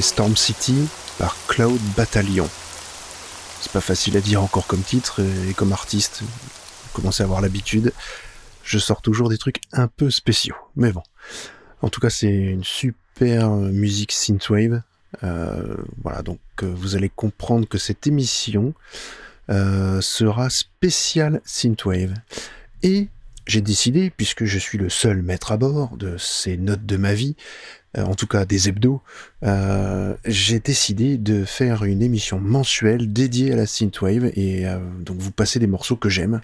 Storm City par Cloud Battalion. C'est pas facile à dire encore comme titre et comme artiste. Commencez à avoir l'habitude. Je sors toujours des trucs un peu spéciaux. Mais bon. En tout cas, c'est une super musique synthwave. Euh, voilà, donc euh, vous allez comprendre que cette émission euh, sera spéciale synthwave. Et j'ai décidé, puisque je suis le seul maître à bord de ces notes de ma vie, en tout cas des hebdos, euh, j'ai décidé de faire une émission mensuelle dédiée à la synthwave et euh, donc vous passez des morceaux que j'aime,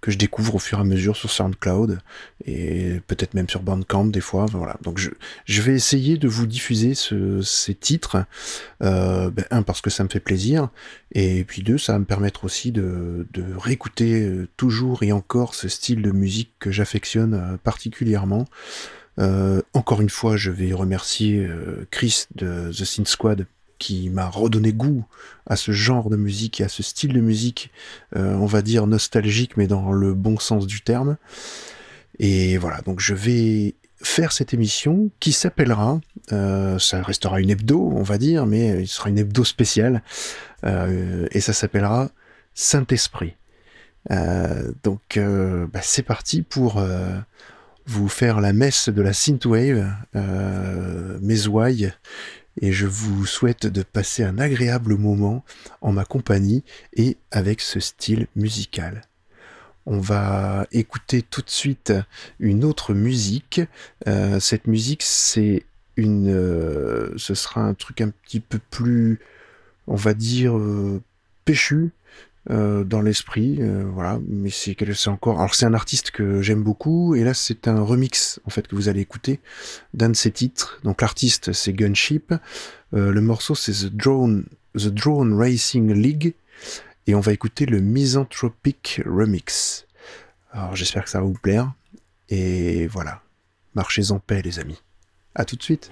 que je découvre au fur et à mesure sur SoundCloud et peut-être même sur Bandcamp des fois. Voilà. Donc je, je vais essayer de vous diffuser ce, ces titres, euh, ben, un parce que ça me fait plaisir et puis deux ça va me permettre aussi de, de réécouter toujours et encore ce style de musique que j'affectionne particulièrement. Euh, encore une fois, je vais remercier euh, Chris de The Synth Squad qui m'a redonné goût à ce genre de musique et à ce style de musique, euh, on va dire nostalgique, mais dans le bon sens du terme. Et voilà, donc je vais faire cette émission qui s'appellera, ça restera une hebdo, on va dire, mais il sera une hebdo spéciale, et ça s'appellera Saint-Esprit. donc bah, c'est parti pour vous faire la messe de la synthwave, euh, mes ouailles, et je vous souhaite de passer un agréable moment en ma compagnie et avec ce style musical. On va écouter tout de suite une autre musique. Euh, cette musique, c'est une, euh, ce sera un truc un petit peu plus, on va dire, euh, péchu, euh, dans l'esprit, euh, voilà. Mais c'est c'est encore. Alors c'est un artiste que j'aime beaucoup, et là c'est un remix en fait que vous allez écouter d'un de ses titres. Donc l'artiste c'est Gunship, euh, le morceau c'est The Drone, The Drone Racing League, et on va écouter le Misanthropic Remix. Alors j'espère que ça va vous plaire, et voilà. Marchez en paix les amis. À tout de suite.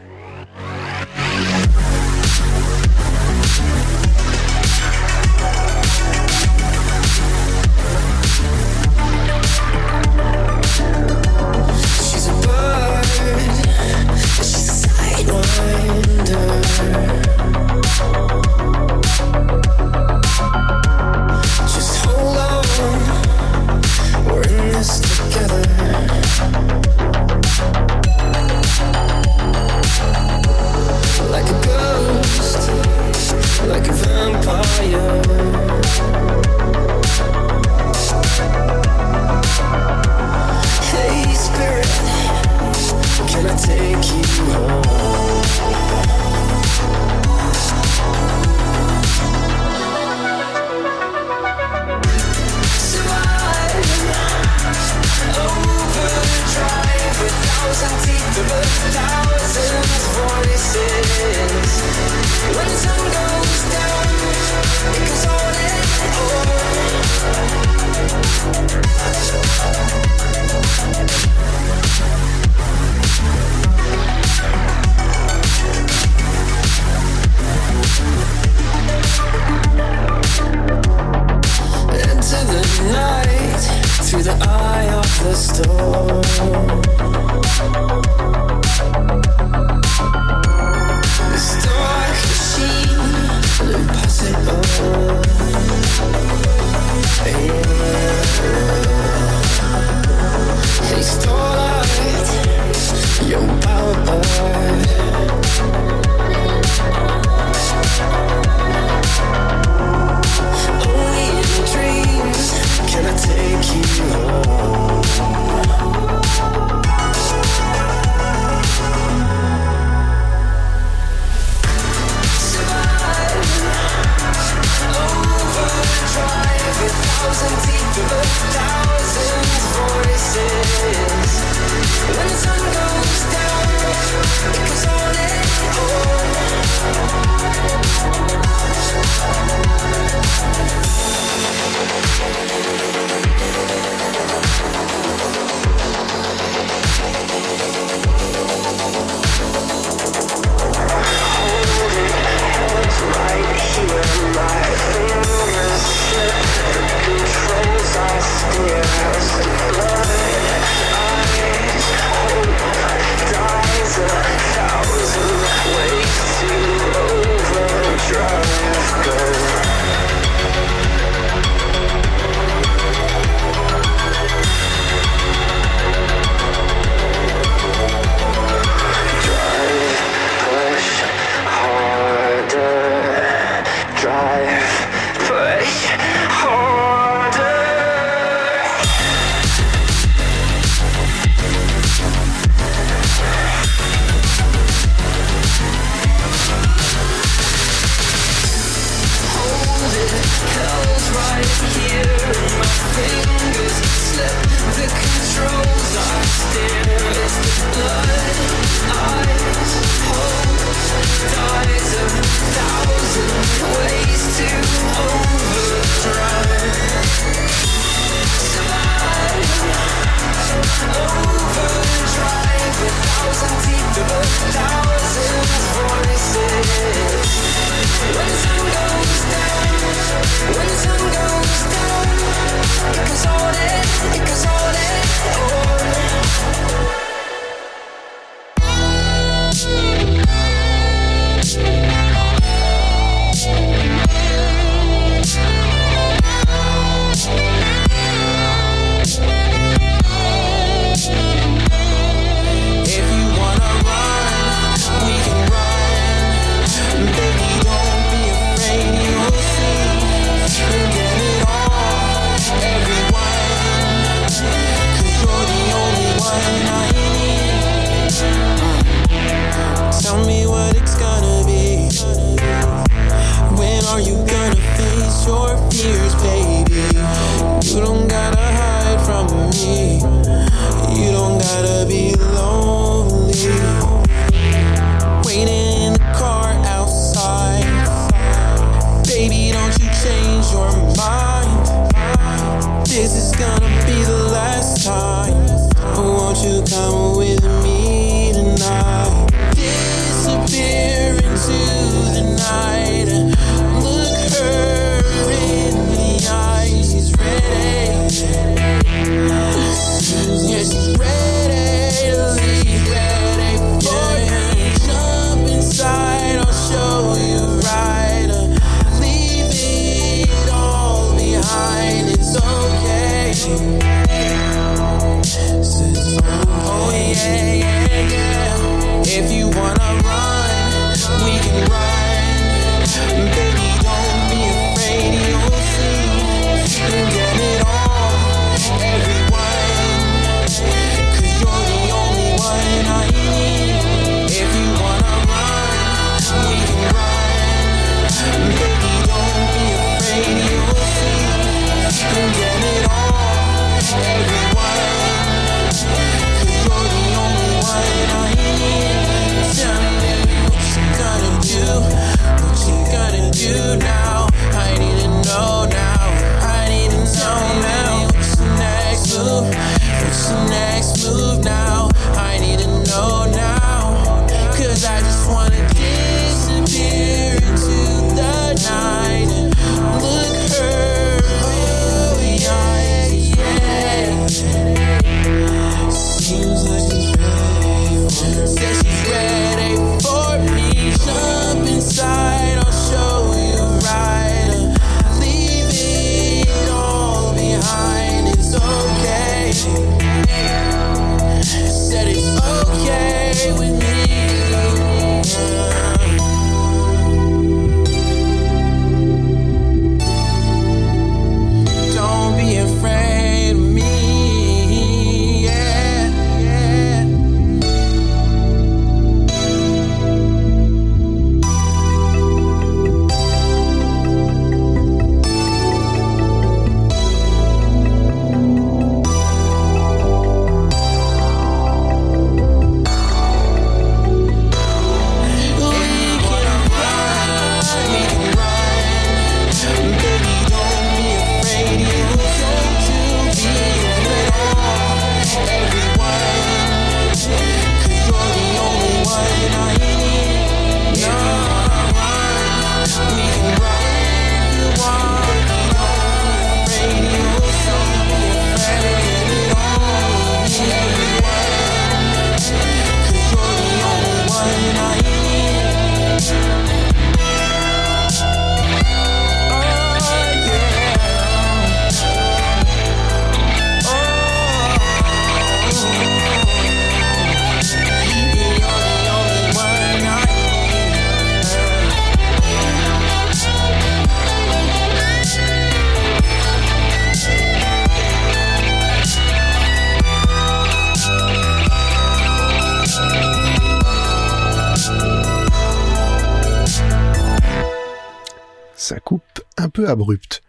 Peu abrupte.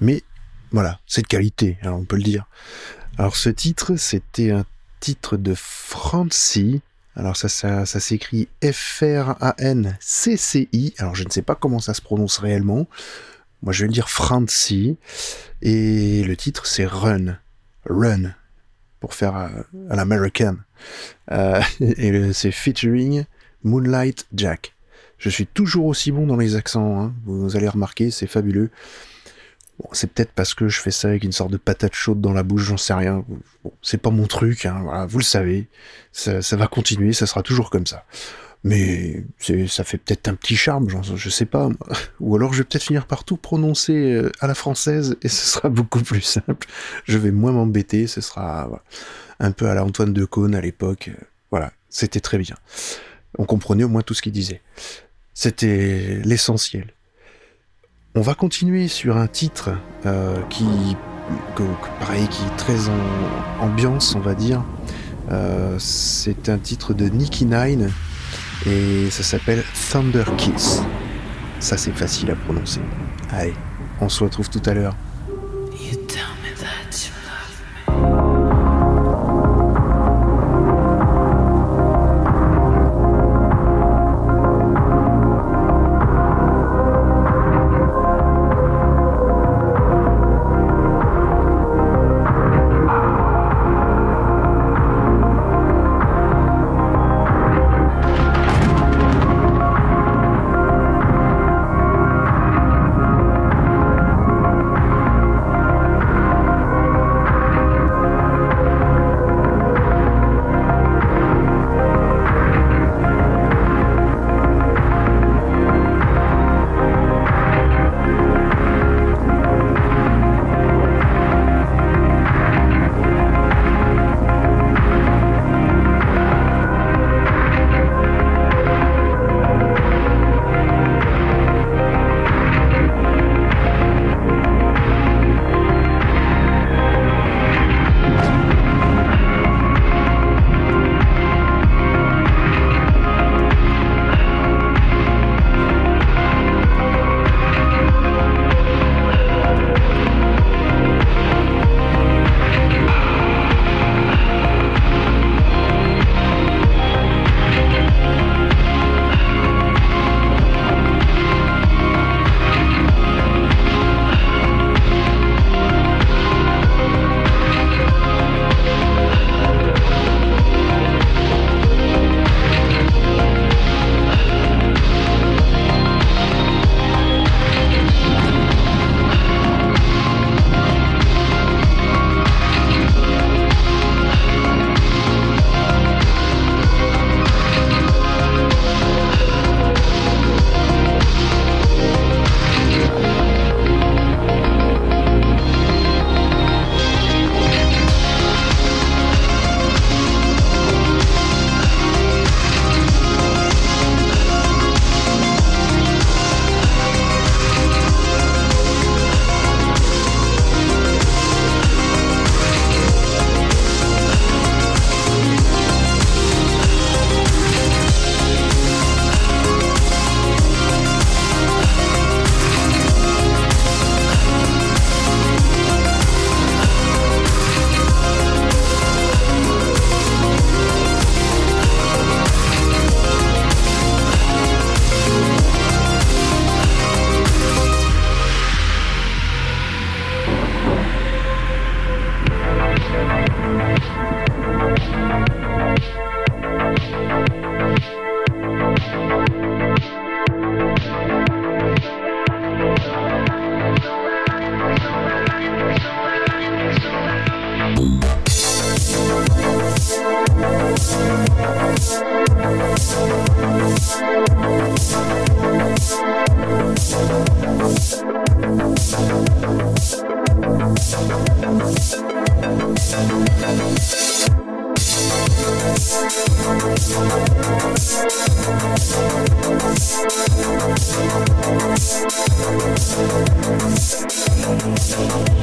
Mais voilà, c'est de qualité, alors on peut le dire. Alors ce titre, c'était un titre de Francie. Alors ça, ça, ça s'écrit F-R-A-N-C-C-I. Alors je ne sais pas comment ça se prononce réellement. Moi je vais le dire Francie. Et le titre c'est Run. Run. Pour faire à, l'American. Euh, et c'est featuring Moonlight Jack. Je suis toujours aussi bon dans les accents, hein. vous allez remarquer, c'est fabuleux. Bon, c'est peut-être parce que je fais ça avec une sorte de patate chaude dans la bouche, j'en sais rien. Bon, c'est pas mon truc, hein, voilà, vous le savez. Ça, va continuer, ça sera toujours comme ça. Mais ça fait peut-être un petit charme, je sais pas. Ou alors je vais peut-être finir par tout prononcer euh, à la française et ce sera beaucoup plus simple. Je vais moins m'embêter, ce sera un peu à la Antoine de Caunes à l'époque. Voilà, c'était très bien. On comprenait au moins tout ce qu'il disait. C'était l'essentiel. On va continuer sur un titre euh, qui, pareil, qui est très en ambiance, on va dire. Euh, c'est un titre de Nicky Nine et ça s'appelle Thunder Kiss. Ça, c'est facile à prononcer. Allez, on se retrouve tout à l'heure.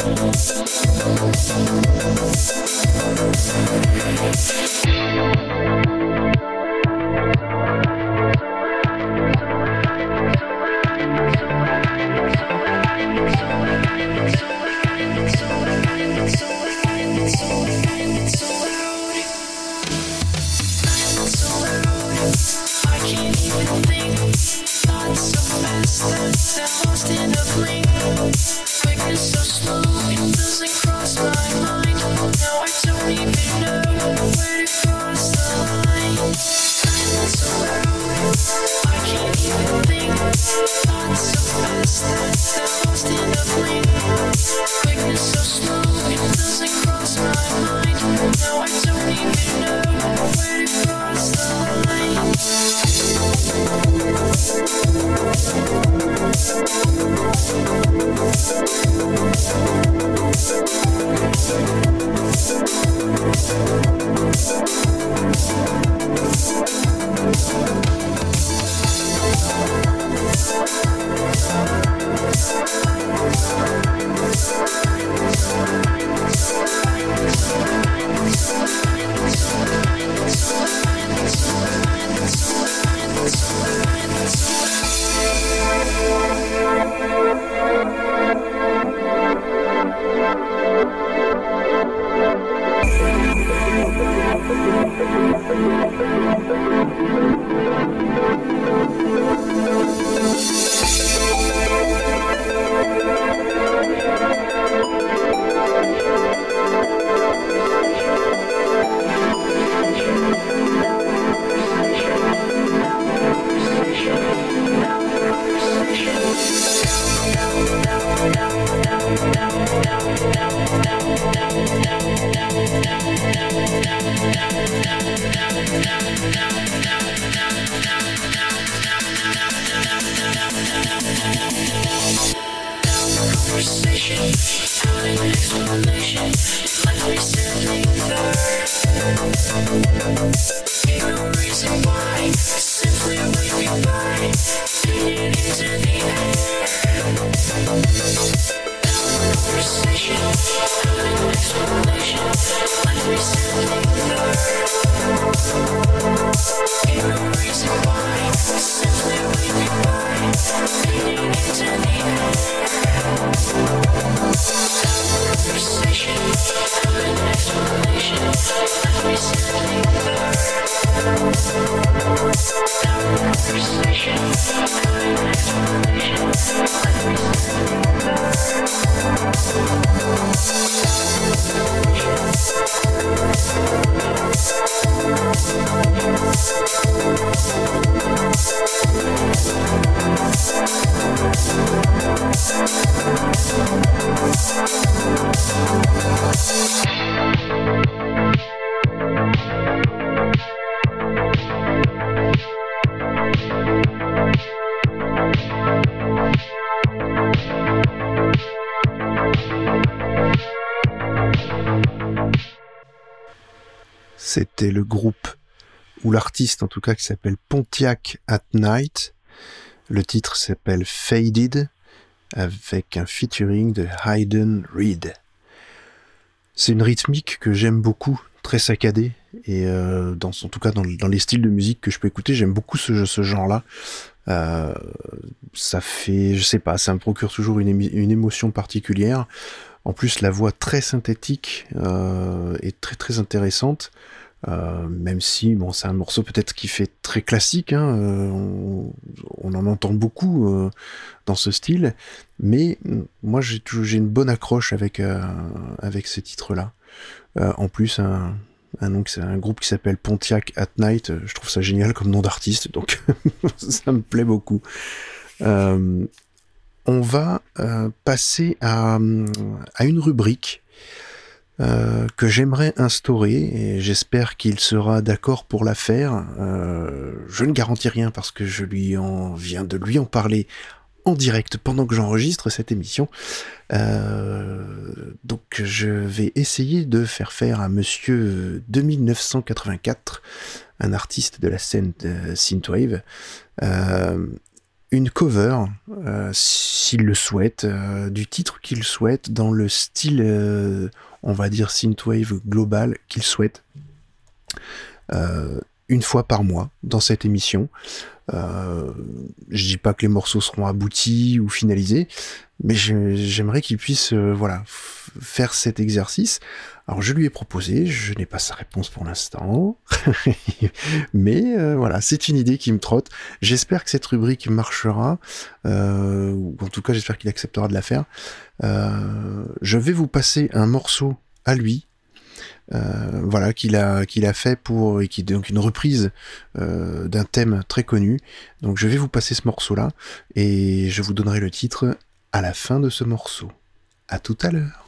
thank you Thank you. C'était le groupe, ou l'artiste en tout cas, qui s'appelle Pontiac at Night. Le titre s'appelle Faded, avec un featuring de Hayden Reed. C'est une rythmique que j'aime beaucoup, très saccadée, et euh, dans, en tout cas dans, les styles de musique que je peux écouter, j'aime beaucoup ce, genre-là. Euh, ça fait, je sais pas, ça me procure toujours une, une émotion particulière. En plus, la voix très synthétique euh, est très très intéressante. Euh, même si bon c'est un morceau peut-être qui fait très classique, hein, euh, on, en entend beaucoup euh, dans ce style, mais moi j'ai j'ai une bonne accroche avec avec ces titres-là. en plus un un, c'est un groupe qui s'appelle Pontiac at Night, je trouve ça génial comme nom d'artiste, donc ça me plaît beaucoup. on va passer à, à une rubrique euh, que j'aimerais instaurer et j'espère qu'il sera d'accord pour la faire. Euh, je ne garantis rien parce que je lui en viens de lui en parler en direct pendant que j'enregistre cette émission. Euh, donc je vais essayer de faire faire à monsieur 2984, un artiste de la scène Synthwave, une cover, s'il le souhaite, du titre qu'il souhaite dans le style on va dire synthwave global qu'il souhaite. Euh, une fois par mois dans cette émission. Euh, je dis pas que les morceaux seront aboutis ou finalisés, mais j'aimerais qu'il puisse euh, voilà faire cet exercice. Alors je lui ai proposé, je n'ai pas sa réponse pour l'instant, mais euh, voilà, c'est une idée qui me trotte. J'espère que cette rubrique marchera, euh, ou en tout cas j'espère qu'il acceptera de la faire. je vais vous passer un morceau à lui euh, voilà qu'il a qu'il a fait pour et qui donc une reprise euh, d'un thème très connu. Donc je vais vous passer ce morceau là et je vous donnerai le titre à la fin de ce morceau. À tout à l'heure.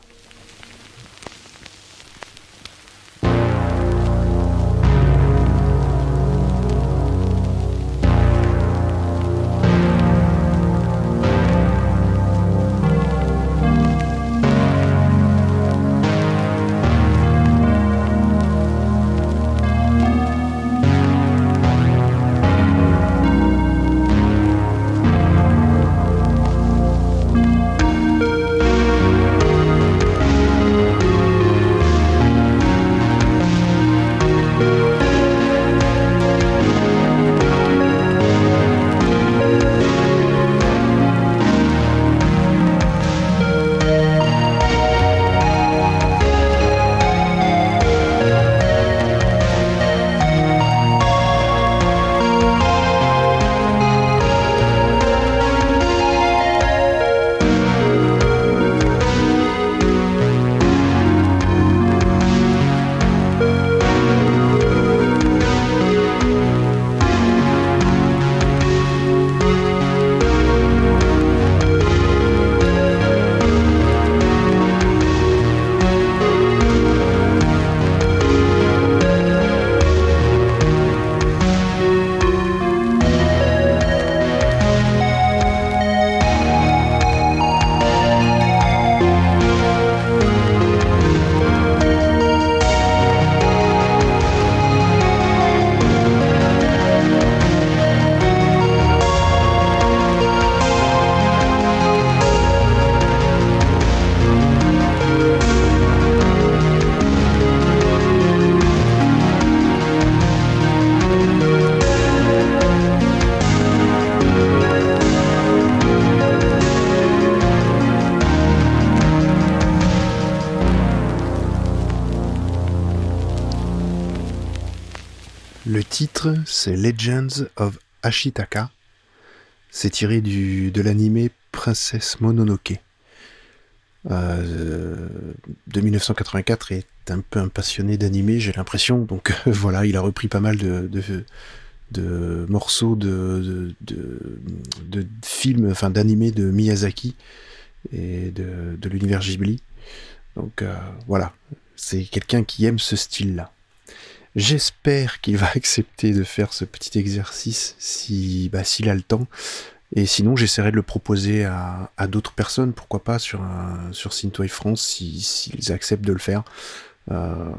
C'est Legends of Ashitaka. C'est tiré de l'anime Princesse Mononoke. Euh, de 1984 est un peu un passionné d'anime, j'ai l'impression. Donc voilà, il a repris pas mal de, morceaux de, de, films, enfin de Miyazaki et de, l'univers Ghibli. Donc euh, voilà, c'est quelqu'un qui aime ce style-là. J'espère qu'il va accepter de faire ce petit exercice si bah, s'il a le temps. Et sinon, j'essaierai de le proposer à, d'autres personnes, pourquoi pas sur, un, sur Synthwave France, s'ils acceptent de le faire. Euh,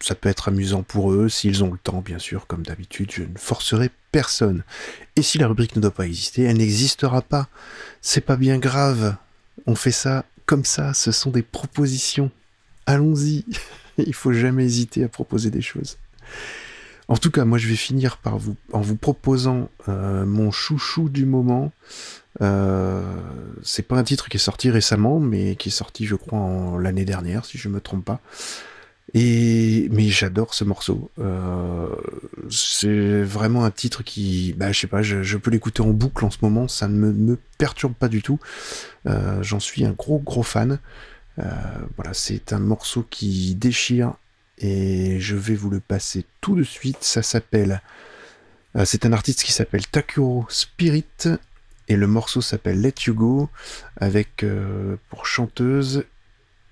ça peut être amusant pour eux, s'ils ont le temps, bien sûr, comme d'habitude, je ne forcerai personne. Et si la rubrique ne doit pas exister, elle n'existera pas. C'est pas bien grave. On fait ça comme ça, ce sont des propositions. Allons-y. Il faut jamais hésiter à proposer des choses. En tout cas, moi, je vais finir par vous, en vous proposant euh, mon chouchou du moment. Euh, c'est pas un titre qui est sorti récemment, mais qui est sorti, je crois, en l'année dernière, si je me trompe pas. Et mais j'adore ce morceau. Euh, c'est vraiment un titre qui, bah, je sais pas, je, peux l'écouter en boucle en ce moment. Ça ne me, me perturbe pas du tout. Euh, j'en suis un gros gros fan. Euh, voilà, c'est un morceau qui déchire et je vais vous le passer tout de suite. Ça s'appelle. Euh, c'est un artiste qui s'appelle Takuro Spirit et le morceau s'appelle Let You Go avec euh, pour chanteuse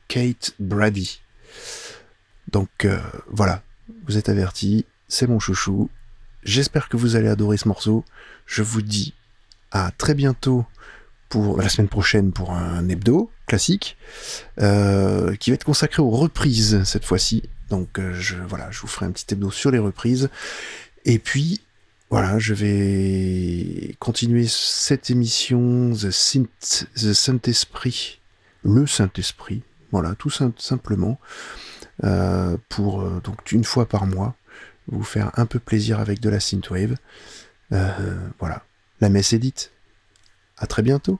Kate Brady. Donc voilà, vous êtes avertis, c'est mon chouchou. J'espère que vous allez adorer ce morceau. Je vous dis à très bientôt pour la semaine prochaine pour un hebdo classique euh, qui va être consacré aux reprises cette fois-ci. Donc euh, je voilà, je vous ferai un petit hebdo sur les reprises. Et puis voilà, je vais continuer cette émission The, The Saint-Esprit, le Saint-Esprit, voilà, tout simplement, euh, pour donc une fois par mois. vous faire un peu plaisir avec de la synthwave. Euh, voilà, la messe est dite. À très bientôt.